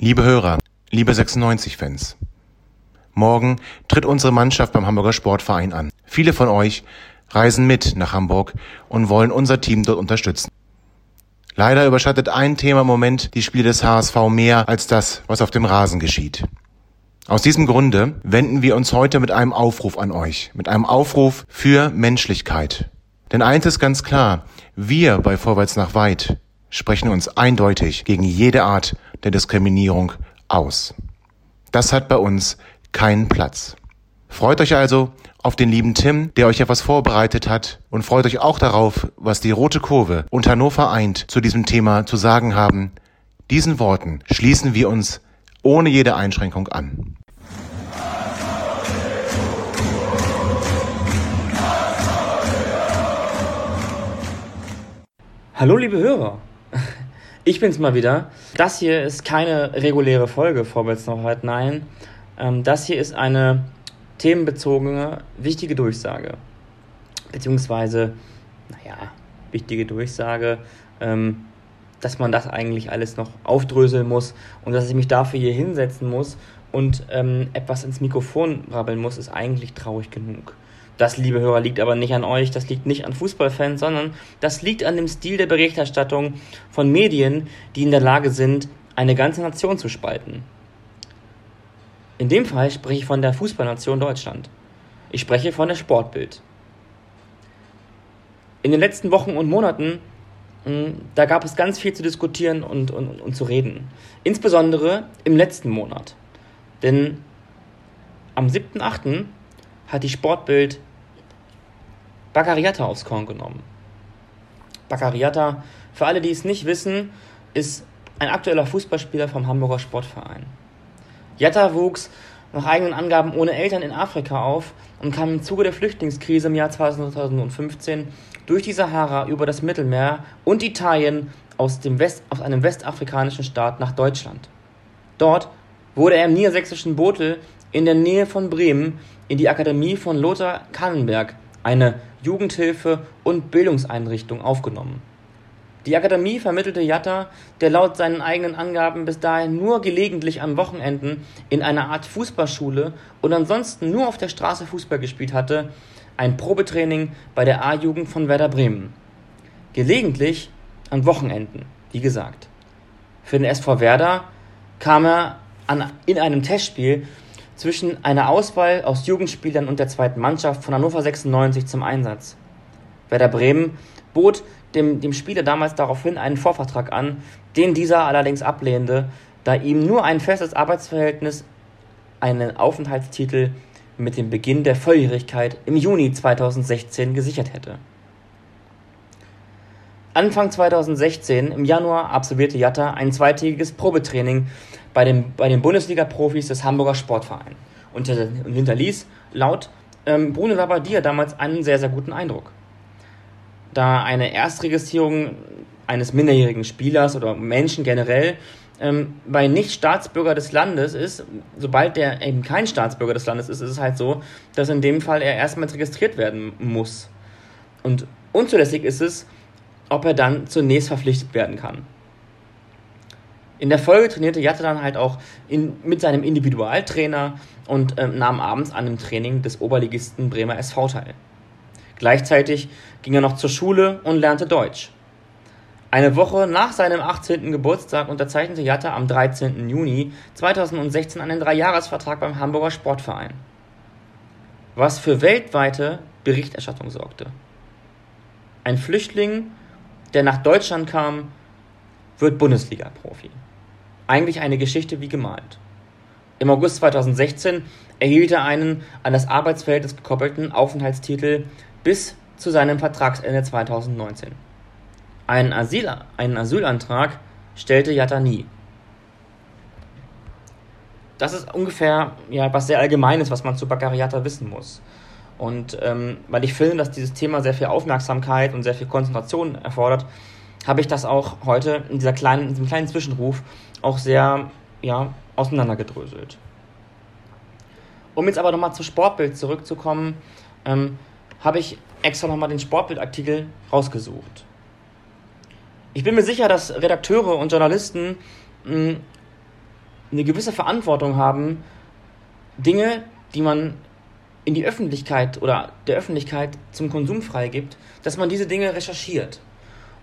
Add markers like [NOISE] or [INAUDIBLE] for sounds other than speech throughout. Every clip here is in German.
Liebe Hörer, liebe 96-Fans, morgen tritt unsere Mannschaft beim Hamburger Sportverein an. Viele von euch reisen mit nach Hamburg und wollen unser Team dort unterstützen. Leider überschattet ein Thema im Moment die Spiele des HSV mehr als das, was auf dem Rasen geschieht. Aus diesem Grunde wenden wir uns heute mit einem Aufruf an euch, mit einem Aufruf für Menschlichkeit. Denn eins ist ganz klar, wir bei Vorwärts nach Weit sprechen uns eindeutig gegen jede Art der Diskriminierung aus. Das hat bei uns keinen Platz. Freut euch also auf den lieben Tim, der euch etwas vorbereitet hat und freut euch auch darauf, was die Rote Kurve und Hannover eint zu diesem Thema zu sagen haben. Diesen Worten schließen wir uns ohne jede Einschränkung an. Hallo liebe Hörer, ich bin's mal wieder. Das hier ist keine reguläre Folge Vorwärts noch halt, nein. Ähm, das hier ist eine themenbezogene, wichtige Durchsage. Beziehungsweise, naja, wichtige Durchsage, ähm, dass man das eigentlich alles noch aufdröseln muss und dass ich mich dafür hier hinsetzen muss und ähm, etwas ins Mikrofon brabbeln muss, ist eigentlich traurig genug. Das, liebe Hörer, liegt aber nicht an euch, das liegt nicht an Fußballfans, sondern das liegt an dem Stil der Berichterstattung von Medien, die in der Lage sind, eine ganze Nation zu spalten. In dem Fall spreche ich von der Fußballnation Deutschland. Ich spreche von der Sportbild. In den letzten Wochen und Monaten, hm, da gab es ganz viel zu diskutieren und, und, und zu reden. Insbesondere im letzten Monat. Denn am 7.8. hat die Sportbild Baccariata aufs Korn genommen. Baccariata, für alle, die es nicht wissen, ist ein aktueller Fußballspieler vom Hamburger Sportverein. Jatta wuchs nach eigenen Angaben ohne Eltern in Afrika auf und kam im Zuge der Flüchtlingskrise im Jahr 2015 durch die Sahara über das Mittelmeer und Italien aus, dem West, aus einem westafrikanischen Staat nach Deutschland. Dort wurde er im niedersächsischen Botel in der Nähe von Bremen in die Akademie von Lothar Kannenberg eine Jugendhilfe und Bildungseinrichtung aufgenommen. Die Akademie vermittelte Jatta, der laut seinen eigenen Angaben bis dahin nur gelegentlich an Wochenenden in einer Art Fußballschule und ansonsten nur auf der Straße Fußball gespielt hatte, ein Probetraining bei der A-Jugend von Werder Bremen. Gelegentlich an Wochenenden, wie gesagt. Für den SV Werder kam er an, in einem Testspiel zwischen einer Auswahl aus Jugendspielern und der zweiten Mannschaft von Hannover 96 zum Einsatz. Werder Bremen bot dem, dem Spieler damals daraufhin einen Vorvertrag an, den dieser allerdings ablehnte, da ihm nur ein festes Arbeitsverhältnis einen Aufenthaltstitel mit dem Beginn der Volljährigkeit im Juni 2016 gesichert hätte. Anfang 2016, im Januar, absolvierte Jatta ein zweitägiges Probetraining bei, dem, bei den Bundesliga-Profis des Hamburger Sportvereins und, und hinterließ laut ähm, Bruno Labbadia damals einen sehr, sehr guten Eindruck. Da eine Erstregistrierung eines minderjährigen Spielers oder Menschen generell ähm, bei Nicht-Staatsbürger des Landes ist, sobald der eben kein Staatsbürger des Landes ist, ist es halt so, dass in dem Fall er erstmals registriert werden muss. Und unzulässig ist es, ob er dann zunächst verpflichtet werden kann. In der Folge trainierte Jatte dann halt auch in, mit seinem Individualtrainer und ähm, nahm abends an dem Training des Oberligisten Bremer SV teil. Gleichzeitig ging er noch zur Schule und lernte Deutsch. Eine Woche nach seinem 18. Geburtstag unterzeichnete Jatta am 13. Juni 2016 einen Dreijahresvertrag beim Hamburger Sportverein, was für weltweite Berichterstattung sorgte. Ein Flüchtling, der nach Deutschland kam, wird Bundesliga-Profi eigentlich eine Geschichte wie gemalt. Im August 2016 erhielt er einen an das Arbeitsverhältnis gekoppelten Aufenthaltstitel bis zu seinem Vertragsende 2019. Einen, Asyl, einen Asylantrag stellte Jatta nie. Das ist ungefähr ja, was sehr Allgemeines, was man zu Baccariata wissen muss. Und ähm, weil ich finde, dass dieses Thema sehr viel Aufmerksamkeit und sehr viel Konzentration erfordert, habe ich das auch heute in, dieser kleinen, in diesem kleinen Zwischenruf auch sehr ja, auseinandergedröselt. Um jetzt aber nochmal zu Sportbild zurückzukommen, ähm, habe ich extra nochmal den Sportbildartikel rausgesucht. Ich bin mir sicher, dass Redakteure und Journalisten mh, hm, eine gewisse Verantwortung haben, Dinge, die man in die Öffentlichkeit oder der Öffentlichkeit zum Konsum freigibt, dass man diese Dinge recherchiert.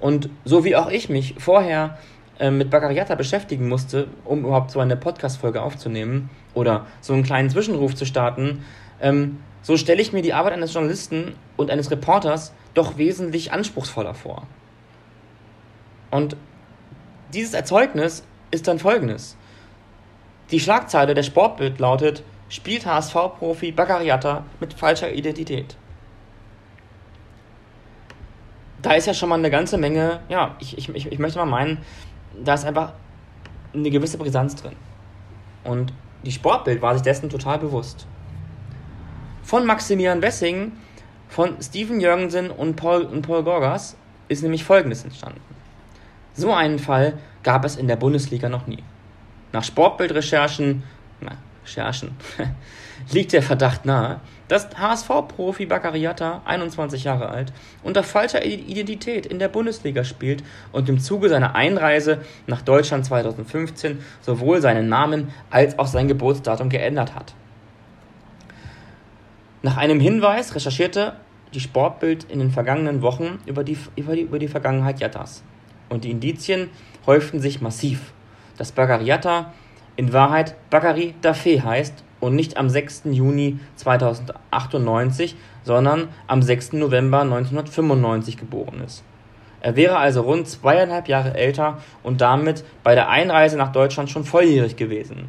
Und so wie auch ich mich vorher äh, mit Baccariata beschäftigen musste, um überhaupt so eine Podcast-Folge aufzunehmen oder so einen kleinen Zwischenruf zu starten, ähm, so stelle ich mir die Arbeit eines Journalisten und eines Reporters doch wesentlich anspruchsvoller vor. Und dieses Erzeugnis ist dann folgendes. Die Schlagzeile der Sportbild lautet, spielt HSV-Profi Baccariata mit falscher Identität. Da ist ja schon mal eine ganze Menge, ja, ich, ich, ich möchte mal meinen, da ist einfach eine gewisse Brisanz drin. Und die Sportbild war sich dessen total bewusst. Von Maximilian Wessing, von Steven Jürgensen und Paul, und Paul Gorgas ist nämlich Folgendes entstanden. So einen Fall gab es in der Bundesliga noch nie. Nach Sportbildrecherchen, na, Recherchen, [LAUGHS] liegt der Verdacht nahe, dass HSV-Profi Baccariata, 21 Jahre alt, unter falscher Identität in der Bundesliga spielt und im Zuge seiner Einreise nach Deutschland 2015 sowohl seinen Namen als auch sein Geburtsdatum geändert hat. Nach einem Hinweis recherchierte die Sportbild in den vergangenen Wochen über die, über die, über die Vergangenheit Jattas. Und die Indizien häuften sich massiv. Dass Baccariata in Wahrheit Bakary Dafé heißt und nicht am 6. Juni 2098, sondern am 6. November 1995 geboren ist. Er wäre also rund zweieinhalb Jahre älter und damit bei der Einreise nach Deutschland schon volljährig gewesen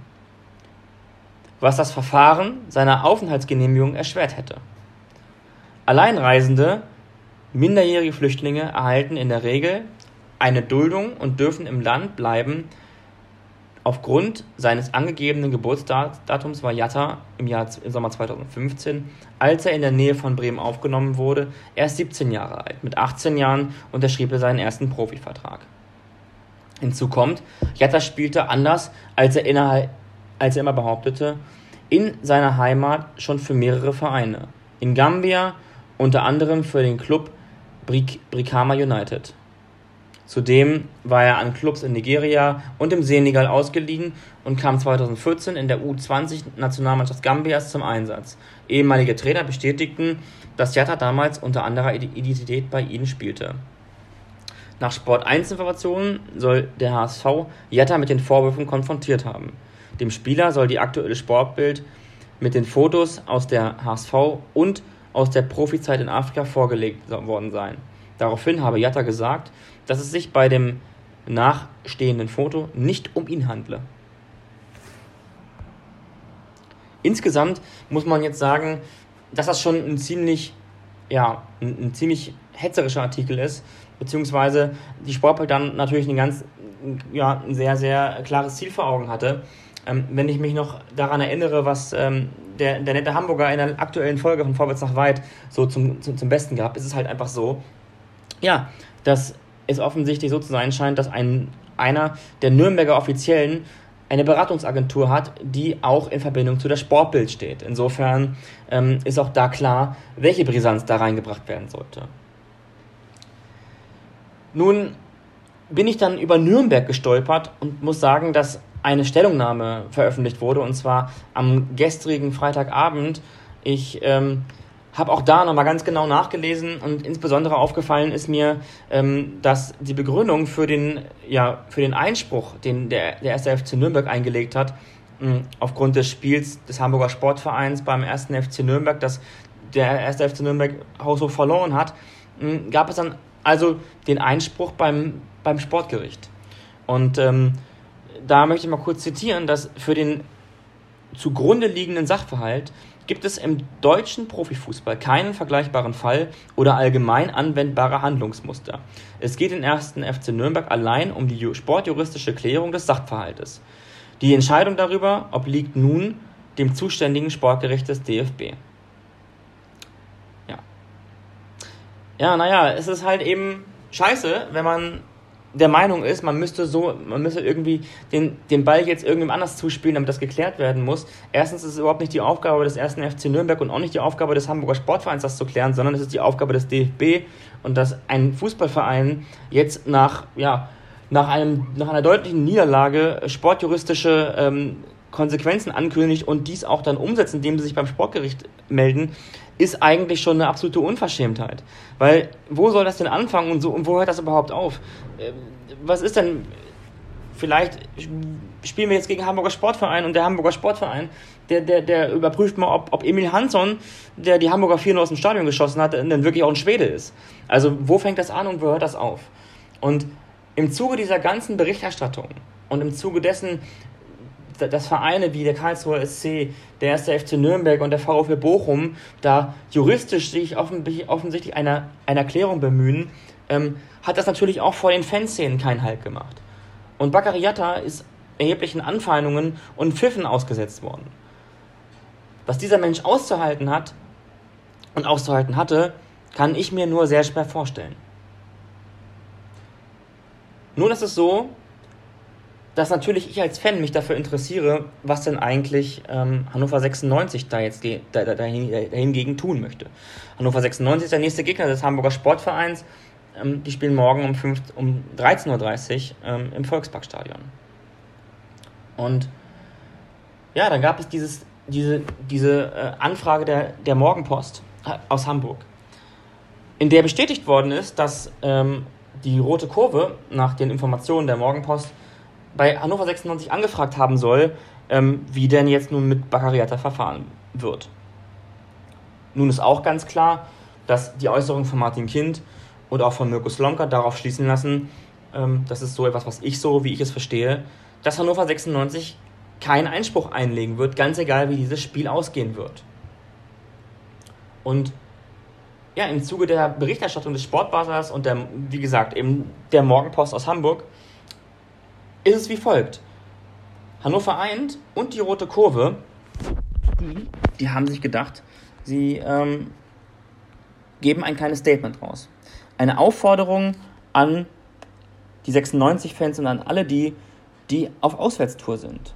was das Verfahren seiner Aufenthaltsgenehmigung erschwert hätte. Alleinreisende, minderjährige Flüchtlinge erhalten in der Regel eine Duldung und dürfen im Land bleiben. Aufgrund seines angegebenen Geburtsdatums war Jatta im, Jahr, im Sommer 2015, als er in der Nähe von Bremen aufgenommen wurde, erst 17 Jahre alt. Mit 18 Jahren unterschrieb er seinen ersten Profivertrag. Hinzu kommt, Jatta spielte anders, als er innerhalb als er immer behauptete, in seiner Heimat schon für mehrere Vereine. In Gambia unter anderem für den Club Brikama United. Zudem war er an Clubs in Nigeria und im Senegal ausgeliehen und kam 2014 in der U20-Nationalmannschaft Gambias zum Einsatz. Ehemalige Trainer bestätigten, dass Jatta damals unter anderer Identität bei ihnen spielte. Nach Sport 1 Informationen soll der HSV Jatta mit den Vorwürfen konfrontiert haben. Dem Spieler soll die aktuelle Sportbild mit den Fotos aus der HSV und aus der Profizeit in Afrika vorgelegt worden sein. Daraufhin habe Jatta gesagt, dass es sich bei dem nachstehenden Foto nicht um ihn handle. Insgesamt muss man jetzt sagen, dass das schon ein ziemlich, ja, ein, ein ziemlich hetzerischer Artikel ist, beziehungsweise die Sportbild dann natürlich ein ganz, ja, ein sehr, sehr klares Ziel vor Augen hatte. Ähm, wenn ich mich noch daran erinnere, was ähm, der, der nette Hamburger in der aktuellen Folge von Vorwärts nach Weit so zum, zum, zum Besten gab, ist es halt einfach so, ja, dass es offensichtlich so zu sein scheint, dass ein, einer der Nürnberger Offiziellen eine Beratungsagentur hat, die auch in Verbindung zu der Sportbild steht. Insofern ähm, ist auch da klar, welche Brisanz da reingebracht werden sollte. Nun bin ich dann über Nürnberg gestolpert und muss sagen, dass eine Stellungnahme veröffentlicht wurde, und zwar am gestrigen Freitagabend. Ich ähm, habe auch da nochmal ganz genau nachgelesen und insbesondere aufgefallen ist mir, ähm, dass die Begründung für den, ja, für den Einspruch, den der, der 1. FC Nürnberg eingelegt hat, mh, aufgrund des Spiels des Hamburger Sportvereins beim 1. FC Nürnberg, dass der 1. FC Nürnberg haushoch verloren hat, mh, gab es dann also den Einspruch beim, beim Sportgericht. Und ähm, da möchte ich mal kurz zitieren, dass für den zugrunde liegenden Sachverhalt gibt es im deutschen Profifußball keinen vergleichbaren Fall oder allgemein anwendbare Handlungsmuster. Es geht im ersten FC Nürnberg allein um die sportjuristische Klärung des Sachverhaltes. Die Entscheidung darüber obliegt nun dem zuständigen Sportgericht des DFB. Ja. Ja, naja, es ist halt eben scheiße, wenn man der Meinung ist, man müsste so, man müsste irgendwie den, den Ball jetzt irgendjemand anders zuspielen, damit das geklärt werden muss. Erstens ist es überhaupt nicht die Aufgabe des ersten FC Nürnberg und auch nicht die Aufgabe des Hamburger Sportvereins, das zu klären, sondern es ist die Aufgabe des DFB und dass ein Fußballverein jetzt nach, ja, nach, einem, nach einer deutlichen Niederlage sportjuristische ähm, Konsequenzen ankündigt und dies auch dann umsetzt, indem sie sich beim Sportgericht melden, ist eigentlich schon eine absolute Unverschämtheit. Weil wo soll das denn anfangen und, so, und wo hört das überhaupt auf? Ähm, was ist denn, vielleicht spielen wir jetzt gegen Hamburger Sportverein und der Hamburger Sportverein, der, der, der überprüft mal, ob, ob Emil Hansson, der die Hamburger 4 aus dem Stadion geschossen hat, denn wirklich auch ein Schwede ist. Also wo fängt das an und wo hört das auf? Und im Zuge dieser ganzen Berichterstattung und im Zuge dessen, dass Vereine wie der Karlsruher SC, der erste FC Nürnberg und der VfB Bochum da juristisch sich offensichtlich einer, einer Klärung bemühen, ähm, hat das natürlich auch vor den Fanszenen keinen Halt gemacht. Und Baccariata ist erheblichen Anfeindungen und Pfiffen ausgesetzt worden. Was dieser Mensch auszuhalten hat und auszuhalten hatte, kann ich mir nur sehr schwer vorstellen. Nun ist es so, dass natürlich ich als Fan mich dafür interessiere, was denn eigentlich ähm, Hannover 96 da jetzt da, da, dahin, dahingegen tun möchte. Hannover 96 ist der nächste Gegner des Hamburger Sportvereins. Ähm, die spielen morgen um, 5, um 13.30 Uhr ähm, im Volksparkstadion. Und ja, dann gab es dieses, diese, diese äh, Anfrage der, der Morgenpost äh, aus Hamburg, in der bestätigt worden ist, dass ähm, die Rote Kurve nach den Informationen der Morgenpost bei Hannover 96 angefragt haben soll, ähm, wie denn jetzt nun mit Baccariata verfahren wird. Nun ist auch ganz klar, dass die Äußerungen von Martin Kind und auch von Mirko Slomka darauf schließen lassen, ähm, das ist so etwas, was ich so, wie ich es verstehe, dass Hannover 96 keinen Einspruch einlegen wird, ganz egal, wie dieses Spiel ausgehen wird. Und ja, im Zuge der Berichterstattung des Sportbasars und der, wie gesagt, eben der Morgenpost aus Hamburg ist es wie folgt. Hannover eint und die Rote Kurve, die, die haben sich gedacht, sie ähm, geben ein kleines Statement raus. Eine Aufforderung an die 96-Fans und an alle die, die auf Auswärtstour sind.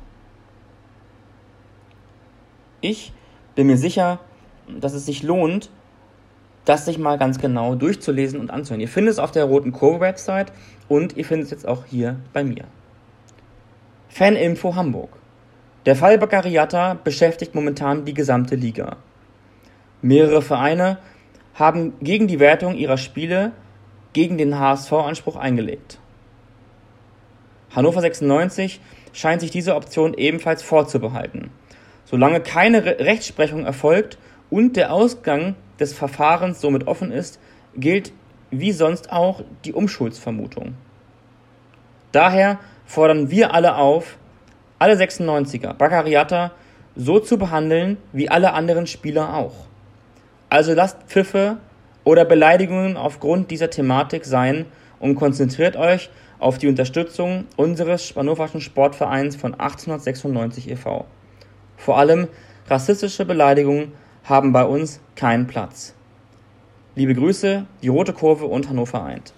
Ich bin mir sicher, dass es sich lohnt, das sich mal ganz genau durchzulesen und anzuhören. Ihr findet es auf der Roten Kurve Website und ihr findet es jetzt auch hier bei mir. Faninfo Hamburg. Der Fall Baccariata beschäftigt momentan die gesamte Liga. Mehrere Vereine haben gegen die Wertung ihrer Spiele gegen den HSV-Anspruch eingelegt. Hannover 96 scheint sich diese Option ebenfalls vorzubehalten. Solange keine Re Rechtsprechung erfolgt und der Ausgang des Verfahrens somit offen ist, gilt wie sonst auch die Umschuldsvermutung. Daher fordern wir alle auf, alle 96er Baccariata so zu behandeln wie alle anderen Spieler auch. Also lasst Pfiffe oder Beleidigungen aufgrund dieser Thematik sein und konzentriert euch auf die Unterstützung unseres Spannoverschen Sportvereins von 1896 e.V. Vor allem rassistische Beleidigungen haben bei uns keinen Platz. Liebe Grüße, die Rote Kurve und Hannover eint.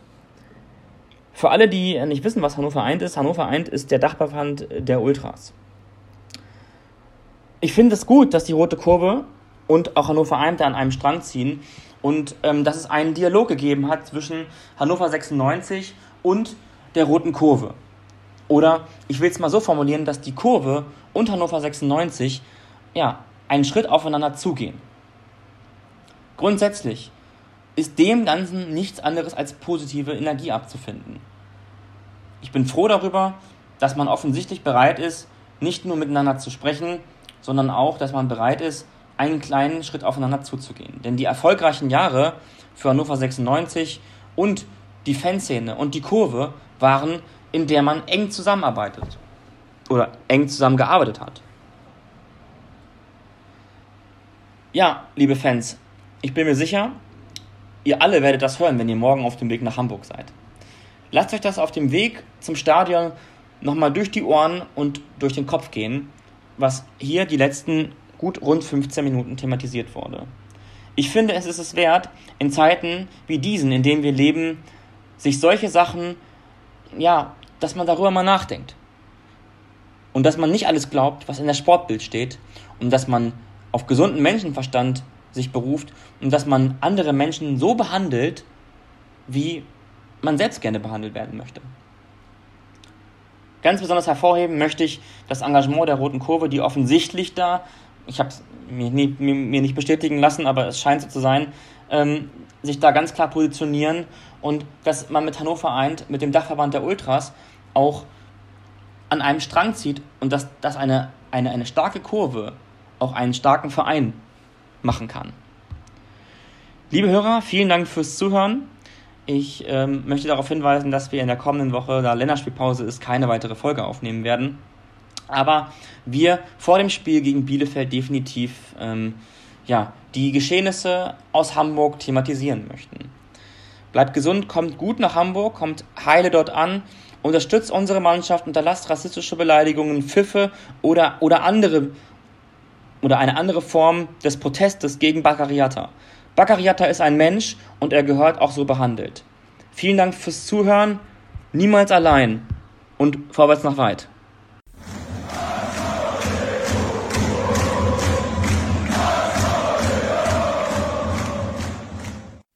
Für alle, die nicht wissen, was Hannover eint ist, Hannover eint ist der Dachverband der Ultras. Ich finde es gut, dass die Rote Kurve und auch Hannover eint an einem Strang ziehen und ähm, dass es einen Dialog gegeben hat zwischen Hannover 96 und der Roten Kurve. Oder ich will es mal so formulieren, dass die Kurve und Hannover 96 ja, einen Schritt aufeinander zugehen. Grundsätzlich ist dem Ganzen nichts anderes als positive Energie abzufinden. Ich bin froh darüber, dass man offensichtlich bereit ist, nicht nur miteinander zu sprechen, sondern auch, dass man bereit ist, einen kleinen Schritt aufeinander zuzugehen. Denn die erfolgreichen Jahre für Hannover 96 und die Fanszene und die Kurve waren, in der man eng zusammenarbeitet oder eng zusammengearbeitet hat. Ja, liebe Fans, ich bin mir sicher, ihr alle werdet das hören, wenn ihr morgen auf dem Weg nach Hamburg seid. Lasst euch das auf dem Weg zum Stadion nochmal durch die Ohren und durch den Kopf gehen, was hier die letzten gut rund 15 Minuten thematisiert wurde. Ich finde, es ist es wert, in Zeiten wie diesen, in denen wir leben, sich solche Sachen, ja, dass man darüber mal nachdenkt. Und dass man nicht alles glaubt, was in der Sportbild steht und dass man auf gesunden Menschenverstand sich beruft und dass man andere Menschen so behandelt, wie man selbst gerne behandelt werden möchte. Ganz besonders hervorheben möchte ich das Engagement der Roten Kurve, die offensichtlich da, ich habe es mir, mir, mir, nicht bestätigen lassen, aber es scheint so zu sein, ähm, sich da ganz klar positionieren und dass man mit Hannover eint, mit dem Dachverband der Ultras, auch an einem Strang zieht und dass, dass eine, eine, eine starke Kurve auch einen starken Verein machen kann. Liebe Hörer, vielen Dank fürs Zuhören. Ich ähm, möchte darauf hinweisen, dass wir in der kommenden Woche, da Länderspielpause ist, keine weitere Folge aufnehmen werden. Aber wir vor dem Spiel gegen Bielefeld definitiv ähm, ja, die Geschehnisse aus Hamburg thematisieren möchten. Bleibt gesund, kommt gut nach Hamburg, kommt heile dort an, unterstützt unsere Mannschaft, unterlasst rassistische Beleidigungen, Pfiffe oder, oder andere oder eine andere Form des Protestes gegen Baccariata. Baccariata ist ein Mensch und er gehört auch so behandelt. Vielen Dank fürs Zuhören, niemals allein und vorwärts nach weit.